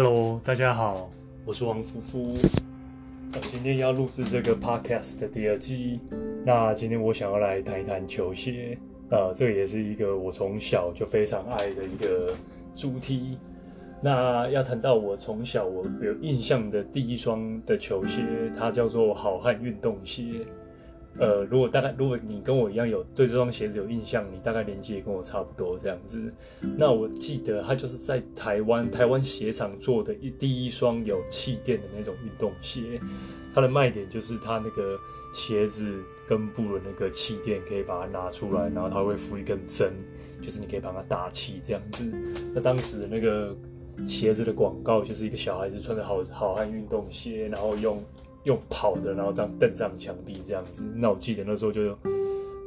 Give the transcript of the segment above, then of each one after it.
Hello，大家好，我是王福福。今天要录制这个 Podcast 的第二季。那今天我想要来谈一谈球鞋。呃，这个也是一个我从小就非常爱的一个主题。那要谈到我从小我有印象的第一双的球鞋，它叫做好汉运动鞋。呃，如果大概如果你跟我一样有对这双鞋子有印象，你大概年纪也跟我差不多这样子。那我记得它就是在台湾台湾鞋厂做的一第一双有气垫的那种运动鞋。它的卖点就是它那个鞋子根部的那个气垫可以把它拿出来，然后它会附一根针，就是你可以帮它打气这样子。那当时的那个鞋子的广告就是一个小孩子穿着好好汉运动鞋，然后用。用跑的，然后这样蹬上墙壁这样子。那我记得那时候就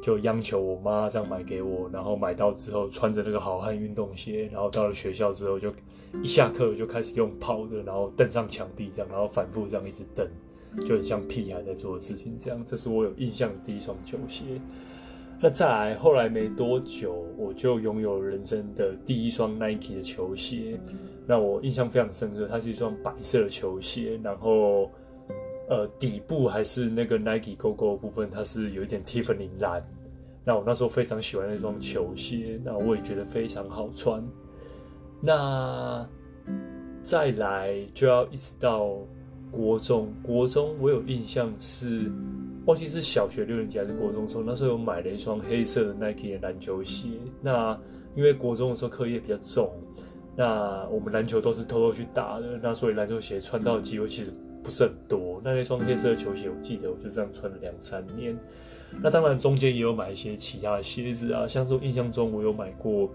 就央求我妈这样买给我，然后买到之后穿着那个好汉运动鞋，然后到了学校之后就一下课就开始用跑的，然后蹬上墙壁这样，然后反复这样一直蹬，就很像屁孩在做的事情这样。这是我有印象的第一双球鞋。那再来后来没多久，我就拥有人生的第一双 Nike 的球鞋。那我印象非常深刻，它是一双白色的球鞋，然后。呃，底部还是那个 Nike GoGo 的部分，它是有一点 Tiffany 蓝。那我那时候非常喜欢那双球鞋，那我也觉得非常好穿。那再来就要一直到国中，国中我有印象是忘记是小学六年级还是国中的时候，那时候有买了一双黑色的 Nike 的篮球鞋。那因为国中的时候课业比较重，那我们篮球都是偷偷去打的，那所以篮球鞋穿到的机会其实。不是很多，那那双黑色的球鞋，我记得我就这样穿了两三年。那当然中间也有买一些其他的鞋子啊，像是我印象中我有买过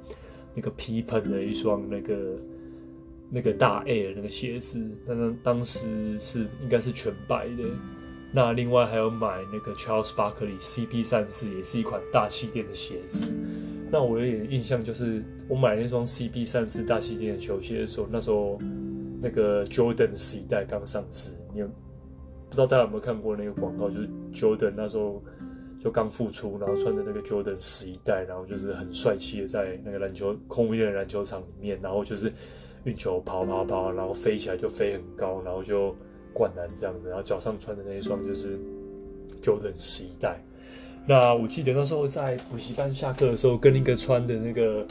那个皮蓬的一双那个那个大 Air 那个鞋子，那当当时是应该是全白的。那另外还有买那个 Charles Barkley CP 三四，也是一款大气垫的鞋子。那我有点印象就是我买那双 CP 三四大气垫的球鞋的时候，那时候。那个 Jordan 十一代刚上市，你有不知道大家有没有看过那个广告？就是 Jordan 那时候就刚复出，然后穿着那个 Jordan 十一代，然后就是很帅气的在那个篮球空无一人篮球场里面，然后就是运球跑跑跑，然后飞起来就飞很高，然后就灌篮这样子，然后脚上穿的那一双就是 Jordan 十一代。那我记得那时候在补习班下课的时候，跟一个穿的那个。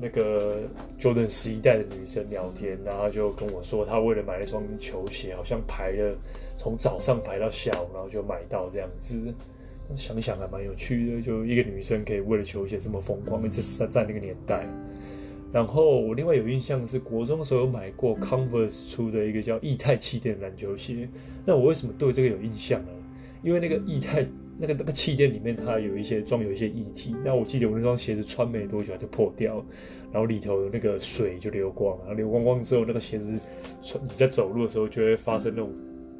那个 Jordan 十一代的女生聊天，然后就跟我说，她为了买一双球鞋，好像排了从早上排到下午，然后就买到这样子。想想还蛮有趣的，就一个女生可以为了球鞋这么疯狂，一直是在那个年代。然后我另外有印象是国中的时候有买过 Converse 出的一个叫液态气垫篮球鞋。那我为什么对这个有印象呢？因为那个液态。那个那个气垫里面它有一些装有一些液体，那我记得我那双鞋子穿没多久就破掉，然后里头有那个水就流光了，然后流光光之后那个鞋子穿你在走路的时候就会发生那种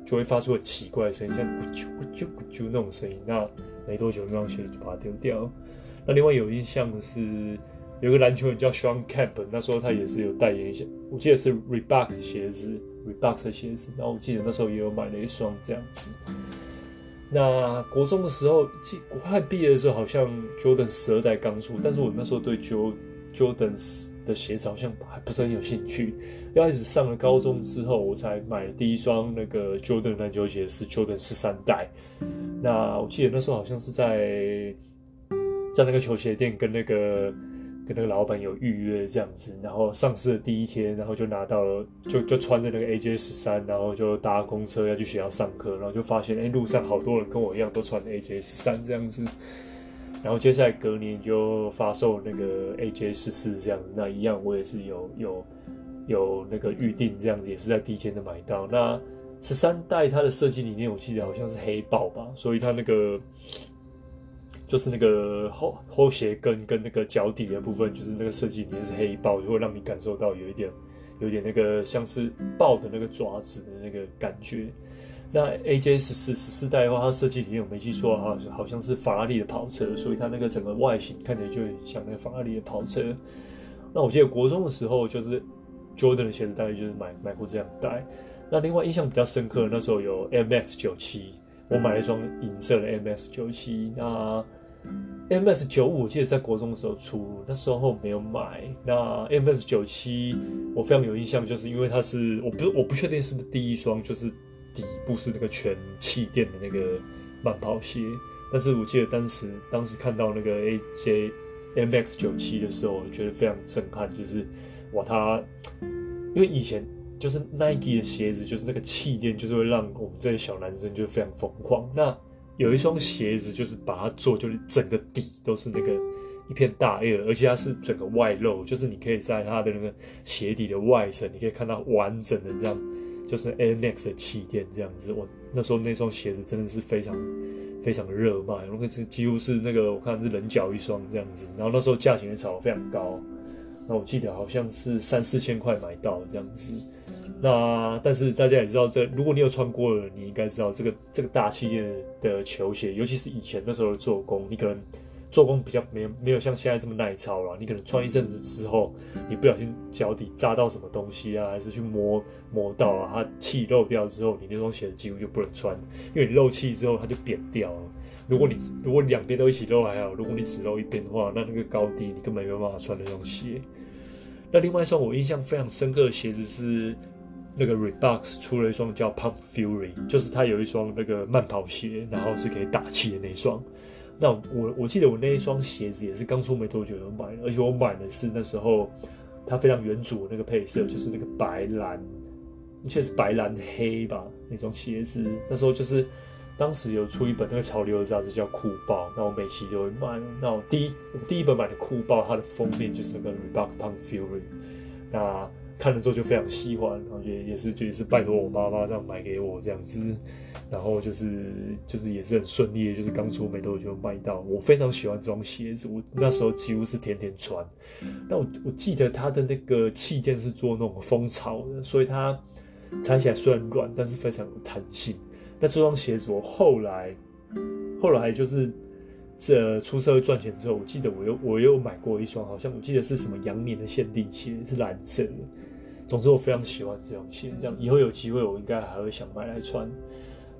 就会发出很奇怪的声音，像咕啾咕啾咕啾那种声音。那没多久那双鞋子就把它丢掉。那另外有印象的是有个篮球员叫 Shawn Camp，那时候他也是有代言一些，我记得是 Reebok 鞋子，Reebok 的鞋子。然后我记得那时候也有买了一双这样子。那国中的时候，国快毕业的时候，好像 Jordan 十二代刚出，但是我那时候对 Jordan 的鞋子好像还不是很有兴趣。要开始上了高中之后，我才买第一双那个 Jordan 篮球鞋是 Jordan 十三代。那我记得那时候好像是在在那个球鞋店跟那个。跟那个老板有预约这样子，然后上市的第一天，然后就拿到了，就就穿着那个 AJ 十三，然后就搭公车要去学校上课，然后就发现，哎，路上好多人跟我一样都穿 AJ 十三这样子，然后接下来隔年就发售那个 AJ 十四这样，那一样我也是有有有那个预定这样子，也是在第一天就买到。那十三代它的设计理念我记得好像是黑豹吧，所以它那个。就是那个后后鞋跟跟那个脚底的部分，就是那个设计里面是黑豹，就会让你感受到有一点，有一点那个像是豹的那个爪子的那个感觉。那 AJ 十四十四代的话，它设计里面我没记错的话，好像是法拉利的跑车，所以它那个整个外形看起来就很像那个法拉利的跑车。那我记得国中的时候，就是 Jordan 的鞋子大概就是买买过这样代。那另外印象比较深刻，那时候有 MX 九七，我买了一双银色的 MX 九七，那。M S 九五我记得在国中的时候出，那时候没有买。那 M S 九七我非常有印象，就是因为它是我不我不确定是不是第一双，就是底部是那个全气垫的那个慢跑鞋。但是我记得当时当时看到那个 A J M X 九七的时候，我觉得非常震撼，就是哇，它因为以前就是 Nike 的鞋子，就是那个气垫，就是会让我们这些小男生就非常疯狂。那有一双鞋子，就是把它做，就是整个底都是那个一片大 a 而且它是整个外露，就是你可以在它的那个鞋底的外层，你可以看到完整的这样，就是 Air Max 的气垫这样子。我那时候那双鞋子真的是非常非常热卖，那个是几乎是那个我看是人脚一双这样子，然后那时候价钱也炒得非常高，那我记得好像是三四千块买到这样子。那但是大家也知道这，如果你有穿过了，你应该知道这个这个大气垫的球鞋，尤其是以前那时候的做工，你可能做工比较没有没有像现在这么耐操了。你可能穿一阵子之后，你不小心脚底扎到什么东西啊，还是去磨磨到啊，它气漏掉之后，你那双鞋子几乎就不能穿，因为你漏气之后它就扁掉了。如果你如果两边都一起漏还好，如果你只漏一边的话，那那个高低你根本没有办法穿那双鞋。那另外一双我印象非常深刻的鞋子是。那个 Reebok 出了一双叫 Pump Fury，就是它有一双那个慢跑鞋，然后是可以打气的那双。那我我记得我那一双鞋子也是刚出没多久就买了，而且我买的是那时候它非常原主那个配色，就是那个白蓝，确实白蓝黑吧那双鞋子。那时候就是当时有出一本那个潮流的杂志叫酷报，那我每期都会买。那我第一我第一本买的酷报，它的封面就是那个 Reebok Pump Fury，那。看了之后就非常喜欢，然后也也是也是拜托我妈妈这样买给我这样子，然后就是就是也是很顺利，就是刚出没多久就卖到。我非常喜欢这双鞋子，我那时候几乎是天天穿。那我我记得它的那个气垫是做那种蜂巢的，所以它踩起来虽然软，但是非常有弹性。那这双鞋子我后来后来就是。这出社会赚钱之后，我记得我又我又买过一双，好像我记得是什么羊年的限定鞋，是蓝色的。总之我非常喜欢这双鞋，这样以后有机会我应该还会想买来穿。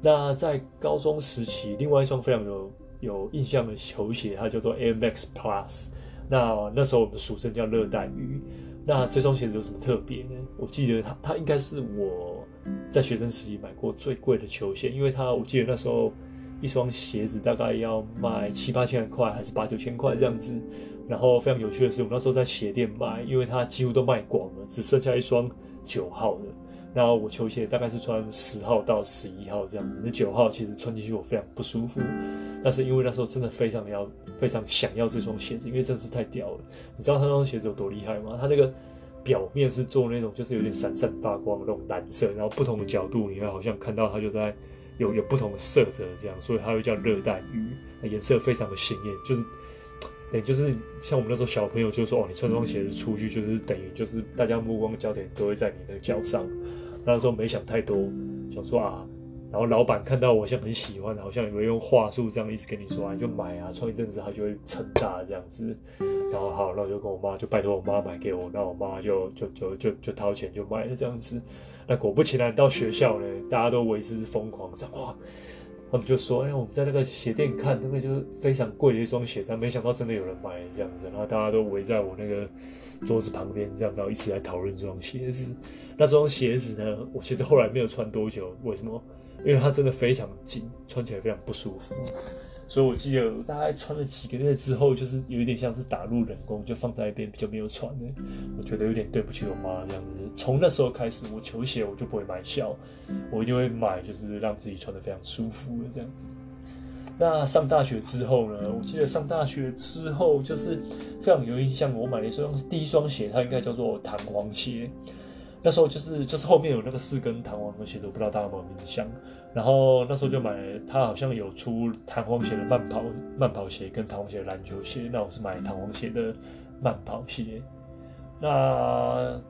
那在高中时期，另外一双非常有有印象的球鞋，它叫做 Air Max Plus。那那时候我们俗称叫热带鱼。那这双鞋子有什么特别呢？我记得它它应该是我在学生时期买过最贵的球鞋，因为它我记得那时候。一双鞋子大概要卖七八千块，还是八九千块这样子。然后非常有趣的是，我那时候在鞋店买，因为它几乎都卖光了，只剩下一双九号的。然后我球鞋大概是穿十号到十一号这样子。那九号其实穿进去我非常不舒服，但是因为那时候真的非常要、非常想要这双鞋子，因为真是太屌了。你知道它那双鞋子有多厉害吗？它那个 表面是做那种就是有点闪闪发光的那种蓝色，然后不同的角度你会好像看到它就在。有有不同的色泽，这样，所以它会叫热带鱼，颜色非常的鲜艳，就是，等于就是像我们那时候小朋友就说，哦，你穿双鞋子出去，就是等于就是大家目光焦点都会在你的脚上。那时候没想太多，想说啊，然后老板看到我像很喜欢，好像有没有用话术这样一直跟你说，啊，你就买啊，穿一阵子它就会成大这样子。然后好，那我就跟我妈就拜托我妈买给我，那我妈就 就就就就掏钱就买了这样子。那果不其然，到学校呢，大家都为之疯狂，这样哇，他们就说：“哎，我们在那个鞋店看，那个就是非常贵的一双鞋，但没想到真的有人买这样子。”然后大家都围在我那个桌子旁边，这样然后一起来讨论这双鞋子。那这双鞋子呢，我其实后来没有穿多久，为什么？因为它真的非常紧，穿起来非常不舒服。所以我记得大概穿了几个月之后，就是有一点像是打入冷宫，就放在一边，就没有穿了。我觉得有点对不起我妈这样子。从那时候开始，我球鞋我就不会买小，我一定会买就是让自己穿得非常舒服的这样子。那上大学之后呢？我记得上大学之后就是非常有印象，我买了一双第一双鞋，它应该叫做弹簧鞋。那时候就是就是后面有那个四根弹簧的鞋子，我不知道大家有没有印象。然后那时候就买，它好像有出弹簧鞋的慢跑慢跑鞋跟弹簧鞋的篮球鞋。那我是买弹簧鞋的慢跑鞋。那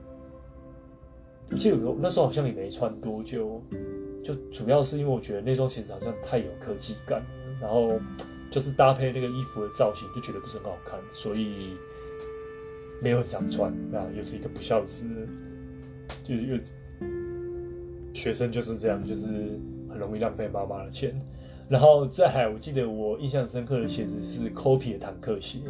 我记得那时候好像也没穿多久，就主要是因为我觉得那双鞋子好像太有科技感，然后就是搭配那个衣服的造型就觉得不是很好看，所以没有很常穿。那又是一个不孝子，就是又学生就是这样，就是。很容易浪费妈妈的钱。然后再来，我记得我印象深刻的鞋子是 Kobe 的坦克鞋，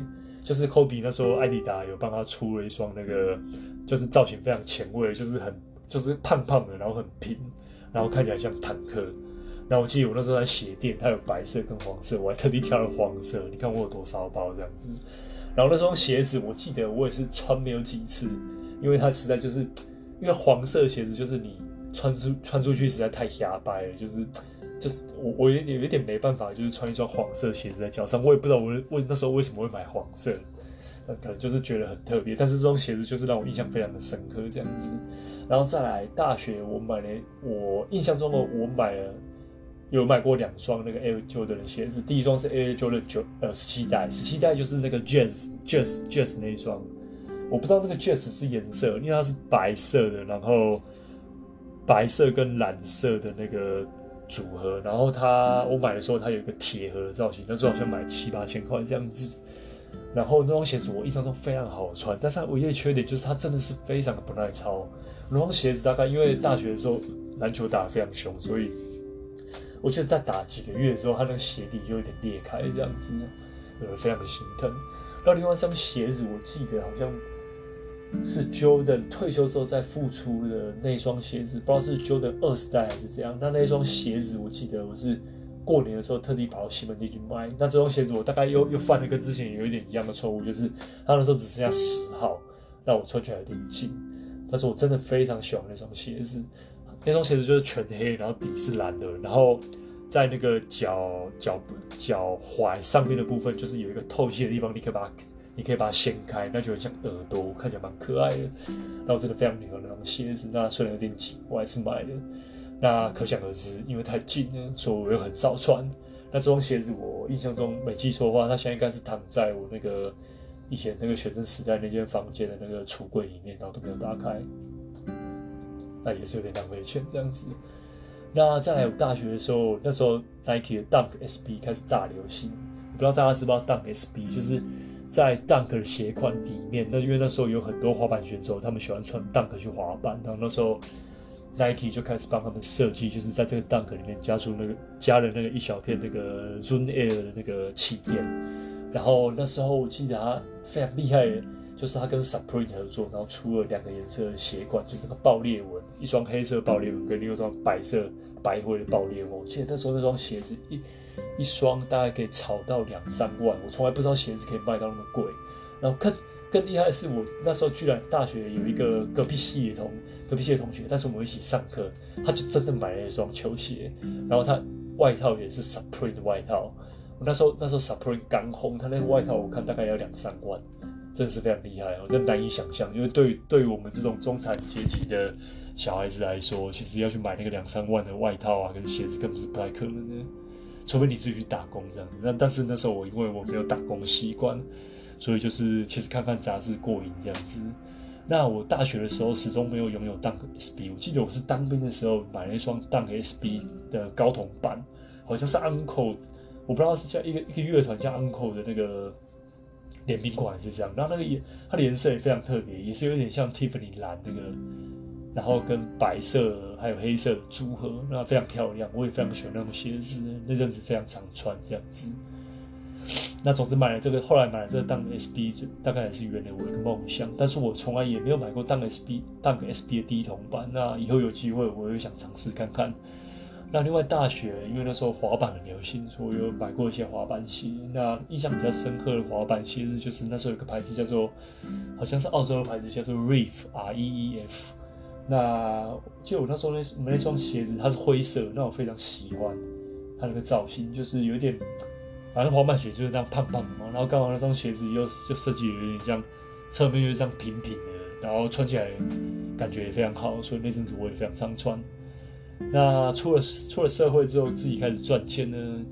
就是 Kobe 那时候艾迪达有帮他出了一双那个，就是造型非常前卫，就是很就是胖胖的，然后很平，然后看起来像坦克。然后我记得我那时候在鞋店，它有白色跟黄色，我还特地挑了黄色。你看我有多骚包这样子。然后那双鞋子，我记得我也是穿没有几次，因为它实在就是，因为黄色的鞋子就是你穿出穿出去实在太瞎掰了，就是。就是我，我有点有一点没办法，就是穿一双黄色鞋子在脚上，我也不知道我为那时候为什么会买黄色，那可能就是觉得很特别。但是这双鞋子就是让我印象非常的深刻，这样子。然后再来大学，我买了，我印象中的我买了有买过两双那个 Air Jordan 的鞋子，第一双是 Air Jordan 九呃十七代，十七代就是那个 Jazz Jazz Jazz 那一双，我不知道那个 Jazz 是颜色，因为它是白色的，然后白色跟蓝色的那个。组合，然后它我买的时候它有一个铁盒的造型，那时候好像买七八千块这样子。然后那双鞋子我印象中非常好穿，但是它唯一的缺点就是它真的是非常的不耐操。那双鞋子大概因为大学的时候篮球打得非常凶，所以我记得在打几个月的时候，它那个鞋底就有点裂开这样子，呃，非常的心疼。然后另外一双鞋子我记得好像。是 Jordan 退休之后再复出的那双鞋子，不知道是 Jordan 二十代还是怎样。那那双鞋子，我记得我是过年的时候特地跑到西门町去卖。那这双鞋子我大概又又犯了跟之前有一点一样的错误，就是它那时候只剩下十号，那我穿起来有点紧。但是我真的非常喜欢那双鞋子，那双鞋子就是全黑，然后底是蓝的，然后在那个脚脚脚踝上面的部分就是有一个透气的地方，你可以把它。你可以把它掀开，那就很像耳朵，看起来蛮可爱的。那我真的非常喜欢那双鞋子，那虽然有点紧，我还是买的。那可想而知，因为太紧了，所以我又很少穿。那这双鞋子我印象中没记错的话，它现在应该是躺在我那个以前那个学生时代那间房间的那个橱柜里面，然后都没有打开。那也是有点浪费钱这样子。那再来我大学的时候，那时候 Nike 的 Dunk SB 开始大流行，我不知道大家知不知道 Dunk SB，就是。在 Dunk 的鞋款里面，那因为那时候有很多滑板选手，他们喜欢穿 Dunk 去滑板，然后那时候 Nike 就开始帮他们设计，就是在这个 Dunk 里面加出那个加了那个一小片那个 Zoom Air 的那个气垫，然后那时候我记得他非常厉害，就是他跟 Supreme 合作，然后出了两个颜色的鞋款，就是那个爆裂纹，一双黑色爆裂纹跟另外一双白色白灰的爆裂纹。我记得那时候那双鞋子一。一双大概可以炒到两三万，我从来不知道鞋子可以卖到那么贵。然后更更厉害的是，我那时候居然大学有一个隔壁系的同隔壁系的同学，但是我们一起上课，他就真的买了一双球鞋，然后他外套也是 Supreme 的外套。我那时候那时候 Supreme 刚红，他那个外套我看大概要两三万，真的是非常厉害，我真难以想象。因为对对于我们这种中产阶级的小孩子来说，其实要去买那个两三万的外套啊跟鞋子，根本是不太可能的。除非你自己去打工这样子，那但是那时候我因为我没有打工习惯，所以就是其实看看杂志过瘾这样子。那我大学的时候始终没有拥有 Dunk SB，我记得我是当兵的时候买了一双 Dunk SB 的高筒版，好像是 Uncle，我不知道是叫一个一个乐团叫 Uncle 的那个联名款是这样。然后那个颜它的颜色也非常特别，也是有点像 Tiffany 蓝那个。然后跟白色还有黑色的组合，那非常漂亮，我也非常喜欢那种鞋子，那阵子非常常穿这样子。那总之买了这个，后来买了这个 Dunk SB，就大概也是圆了我一个梦想。但是我从来也没有买过 Dunk SB Dunk SB 的低筒版。那以后有机会，我也想尝试看看。那另外大学，因为那时候滑板很流行，所以我有买过一些滑板鞋。那印象比较深刻的滑板鞋子，就是那时候有个牌子叫做，好像是澳洲的牌子，叫做 Reef R E E F。那就我那时候那我那双鞋子，它是灰色，那我非常喜欢它那个造型，就是有点，反正滑板鞋就是这样胖胖的嘛。然后刚好那双鞋子又就设计有点像侧面又是这样平平的，然后穿起来感觉也非常好，所以那阵子我也非常常穿。那出了出了社会之后，自己开始赚钱呢，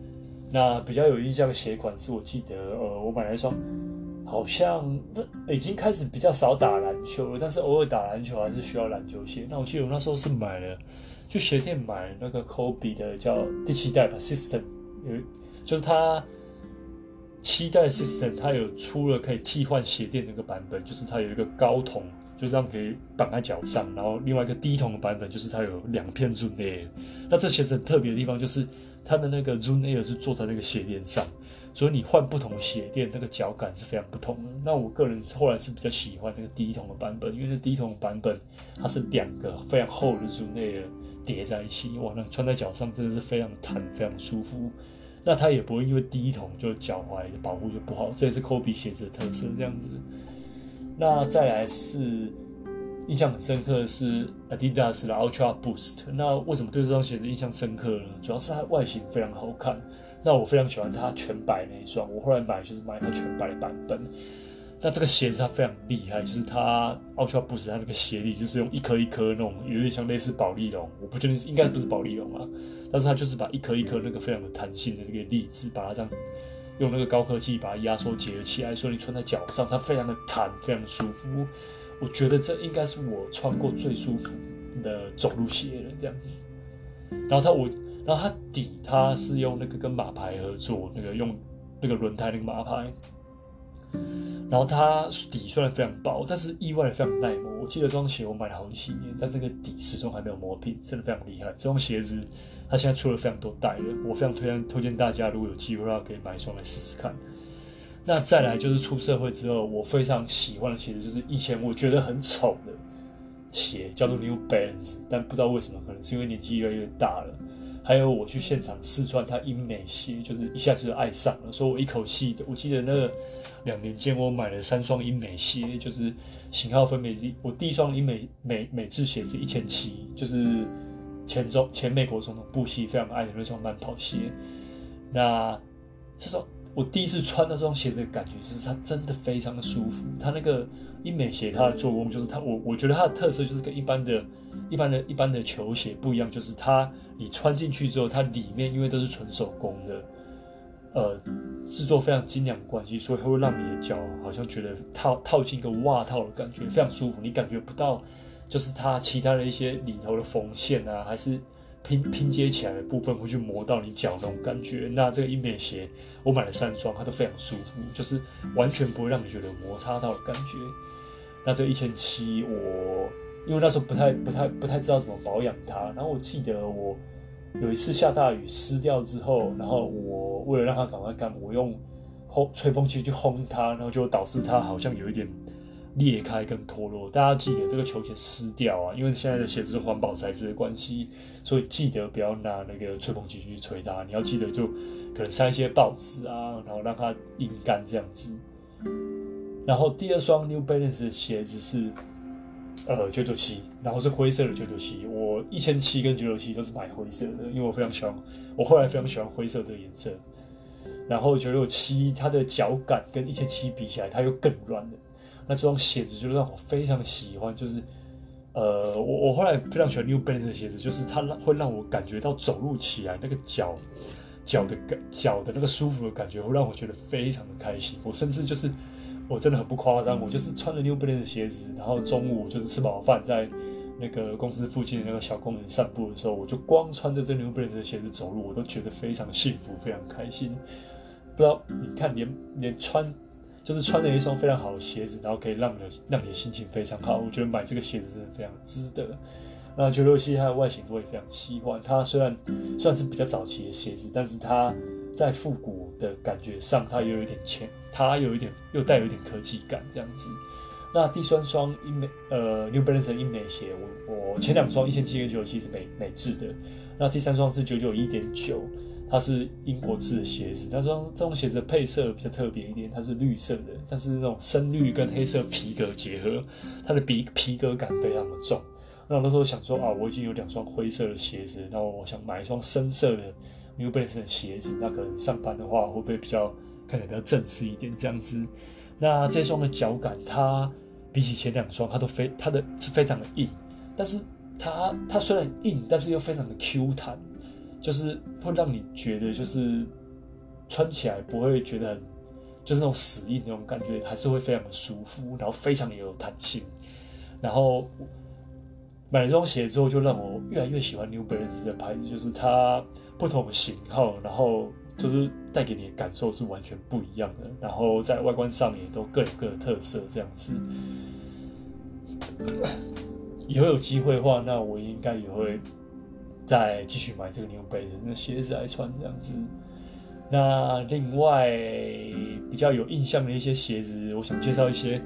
那比较有印象的鞋款是我记得，呃，我买了一双。好像已经开始比较少打了球了，但是偶尔打篮球还是需要篮球鞋。那我记得我那时候是买了，去鞋店买那个 Kobe 的叫第七代吧，System，有就是它七代 System，它有出了可以替换鞋垫那个版本，就是它有一个高筒就这样可以绑在脚上。然后另外一个低筒的版本就是它有两片 Zoom Air。那这鞋子很特别的地方就是它的那个 Zoom Air 是坐在那个鞋垫上，所以你换不同鞋垫，那个脚感是非常不同的。那我个人后来是比较喜欢那个低筒的版本，因为那低筒的版本它是两个非常厚的 Zoom Air 叠在一起，哇，那穿在脚上真的是非常弹，非常舒服。那它也不会因为低筒就脚踝的保护就不好，这也是 Kobe 鞋子的特色这样子。那再来是印象很深刻的是 Adidas 的 Ultra Boost。那为什么对这双鞋子印象深刻呢？主要是它外形非常好看。那我非常喜欢它全白那一双，我后来买就是买它全白版本。那这个鞋子它非常厉害，就是它 Ultra Boost 它那个鞋底就是用一颗一颗那种有点像类似保丽龙，我不确定应该不是保丽龙啊，但是它就是把一颗一颗那个非常有弹性的那个粒子，把它这样用那个高科技把它压缩结合起来，所以你穿在脚上它非常的弹，非常的舒服。我觉得这应该是我穿过最舒服的走路鞋了，这样子。然后它我，然后它底它是用那个跟马牌合作，那个用那个轮胎那个马牌。然后它底虽然非常薄，但是意外的非常耐磨。我记得这双鞋我买了好几年，但这个底始终还没有磨平，真的非常厉害。这双鞋子它现在出了非常多代了，我非常推荐推荐大家，如果有机会的话可以买一双来试试看。那再来就是出社会之后，我非常喜欢的鞋子就是以前我觉得很丑的鞋，叫做 New Balance，但不知道为什么，可能是因为年纪越来越大了。还有我去现场试穿他英美鞋，就是一下子就爱上了，所以我一口气的，我记得那两年间我买了三双英美鞋，就是型号分别是，我第一双英美美美制鞋是一千七，就是前中前美国总统布希非常爱的那双慢跑鞋。那这双我第一次穿那双鞋子的感觉，就是它真的非常的舒服，它那个。英美鞋它的做工就是它，我我觉得它的特色就是跟一般的、一般的、一般的球鞋不一样，就是它你穿进去之后，它里面因为都是纯手工的，呃，制作非常精良的关系，所以会让你的脚好像觉得套套进一个袜套的感觉，非常舒服，你感觉不到就是它其他的一些里头的缝线啊，还是。拼拼接起来的部分会去磨到你脚那种感觉。那这个英美鞋我买了三双，它都非常舒服，就是完全不会让你觉得摩擦到的感觉。那这一千七，我因为那时候不太不太不太知道怎么保养它，然后我记得我有一次下大雨湿掉之后，然后我为了让它赶快干，我用烘吹风机去烘它，然后就导致它好像有一点。裂开跟脱落，大家记得这个球鞋湿掉啊，因为现在的鞋子是环保材质的关系，所以记得不要拿那个吹风机去吹它。你要记得就可能塞一些报纸啊，然后让它阴干这样子。然后第二双 New Balance 的鞋子是呃九九七，然后是灰色的九九七。我一千七跟九九七都是买灰色的，因为我非常喜欢，我后来非常喜欢灰色这个颜色。然后九六七它的脚感跟一千七比起来，它又更软了。那这双鞋子就让我非常喜欢，就是，呃，我我后来非常喜欢 New Balance 的鞋子，就是它让会让我感觉到走路起来那个脚脚的感脚的那个舒服的感觉，会让我觉得非常的开心。我甚至就是我真的很不夸张，我就是穿着 New Balance 的鞋子，然后中午就是吃饱饭在那个公司附近的那个小公园散步的时候，我就光穿着这 New Balance 的鞋子走路，我都觉得非常幸福，非常开心。不知道你看连连穿。就是穿了一双非常好的鞋子，然后可以让你的让你的心情非常好。我觉得买这个鞋子真的非常值得。那九六七它的外形我也非常喜欢。它虽然算是比较早期的鞋子，但是它在复古的感觉上，它又有一点前，它有一点又带有一点科技感这样子。那第三双英美呃 New Balance 英美鞋，我我前两双一千七跟九九七是美美制的，那第三双是九九一点九。它是英国制的鞋子，它说这双鞋子的配色比较特别一点，它是绿色的，但是那种深绿跟黑色皮革结合，它的皮皮革感非常的重。那我那时候想说啊，我已经有两双灰色的鞋子，然后我想买一双深色的 New Balance 的鞋子，那可能上班的话会不会比较看起来比较正式一点这样子？那这双的脚感，它比起前两双，它都非它的是非常的硬，但是它它虽然硬，但是又非常的 Q 弹。就是会让你觉得，就是穿起来不会觉得很，就是那种死硬那种感觉，还是会非常的舒服，然后非常的有弹性。然后买了这双鞋之后，就让我越来越喜欢 New Balance 的牌子，就是它不同的型号，然后就是带给你的感受是完全不一样的。然后在外观上也都各有各的特色，这样子。以后有机会的话，那我应该也会再继续买这个牛背子那鞋子来穿这样子。那另外比较有印象的一些鞋子，我想介绍一些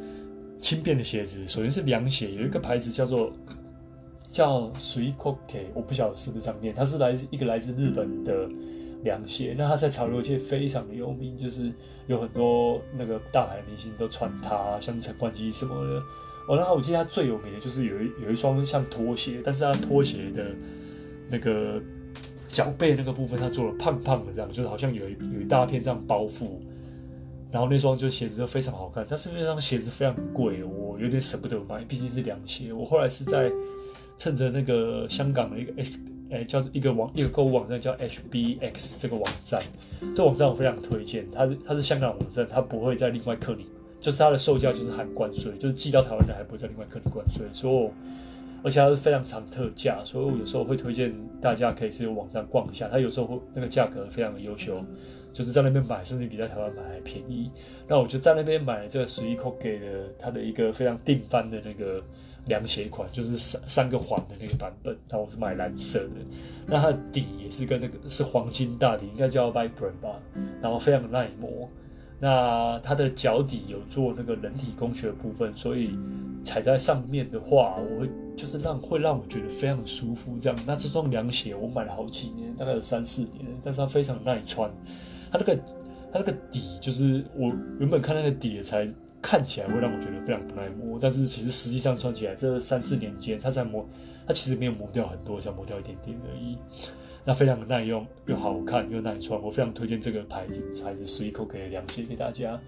轻便的鞋子。首先是凉鞋，有一个牌子叫做叫 Swee Coke，我不晓得是不是这样念，它是来自一个来自日本的凉鞋。那它在潮流界非常的有名，就是有很多那个大牌明星都穿它，像陈冠希什么的。哦，然后我记得它最有名的就是有一有一双像拖鞋，但是它拖鞋的那个。脚背那个部分，它做了胖胖的这样，就是好像有一有一大片这样包覆。然后那双就鞋子就非常好看，但是那双鞋子非常贵，我有点舍不得买，毕竟是凉鞋。我后来是在趁着那个香港的一个 H，哎，叫一个网一个购物网站叫 HBX 这个网站，这网站我非常推荐，它是它是香港网站，它不会再另外扣你，就是它的售价就是含关税，就是寄到台湾的还不会再另外扣你关税，所以。而且它是非常常特价，所以我有时候会推荐大家可以去网站逛一下。它有时候会那个价格非常的优秀，就是在那边买，甚至比在台湾买还便宜。那我就在那边买了这个十一 coke 的它的一个非常定番的那个凉鞋款，就是三三个环的那个版本。那我是买蓝色的，那它的底也是跟那个是黄金大底，应该叫 Vibram 吧，然后非常的耐磨。那它的脚底有做那个人体工学的部分，所以踩在上面的话，我会就是让会让我觉得非常舒服。这样，那这双凉鞋我买了好几年，大概有三四年，但是它非常耐穿。它那个它那个底就是我原本看那个底才看起来会让我觉得非常不耐磨，但是其实实际上穿起来这三四年间，它才磨，它其实没有磨掉很多，才磨掉一点点而已。那非常的耐用，又好看又耐穿，我非常推荐这个牌子材质水口可以凉鞋给大家。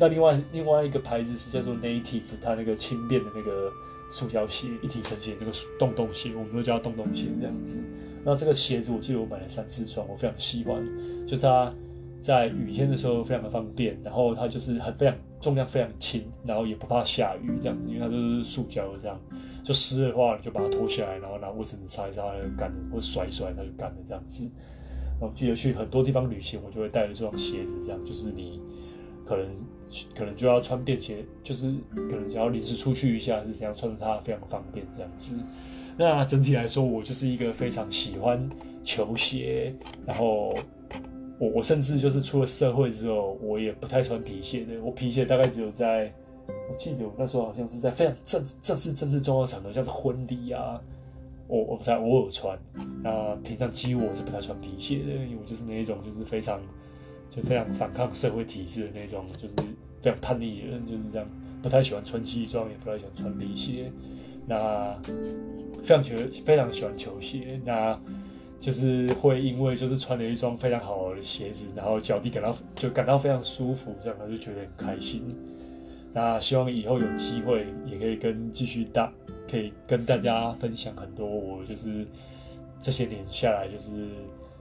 那另外另外一个牌子是叫做 Native，它那个轻便的那个塑胶鞋，一体成型那个洞洞鞋，我们都叫它洞洞鞋这样子。那这个鞋子我记得我买了三四双，我非常喜欢，就是它在雨天的时候非常的方便，然后它就是很非常重量非常轻，然后也不怕下雨这样子，因为它都是塑胶的这样。就湿的话，你就把它脱下来，然后拿卫生纸擦一擦，它就干了；或者甩一甩，它就干了。这样子。然后记得去很多地方旅行，我就会带着这双鞋子，这样就是你可能可能就要穿便鞋，就是可能只要临时出去一下是这样穿着它非常方便这样子。那整体来说，我就是一个非常喜欢球鞋，然后我我甚至就是出了社会之后，我也不太穿皮鞋的。我皮鞋大概只有在。我记得我那时候好像是在非常正正式正式重要场合，像是婚礼啊，我我才偶尔穿。那平常几乎我是不太穿皮鞋的，因为我就是那一种就是非常就非常反抗社会体制的那种，就是非常叛逆的人，就是这样，不太喜欢穿西装，也不太喜欢穿皮鞋。那非常觉得非常喜欢球鞋，那就是会因为就是穿了一双非常好的鞋子，然后脚底感到就感到非常舒服，这样他就觉得很开心。那希望以后有机会也可以跟继续大，可以跟大家分享很多我就是这些年下来就是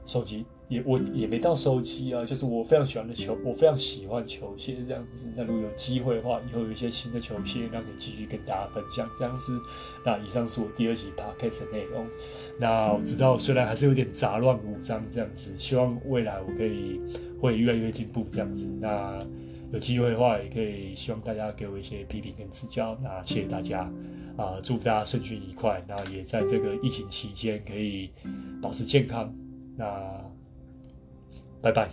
收集也我也没到收集啊，就是我非常喜欢的球，我非常喜欢球鞋这样子。那如果有机会的话，以后有一些新的球鞋，那可以继续跟大家分享这样子。那以上是我第二集 podcast 的内容。那我知道虽然还是有点杂乱无章这样子，希望未来我可以会越来越进步这样子。那。有机会的话，也可以希望大家给我一些批评跟指教。那谢谢大家，啊、祝福大家身心愉快。那也在这个疫情期间可以保持健康。那拜拜。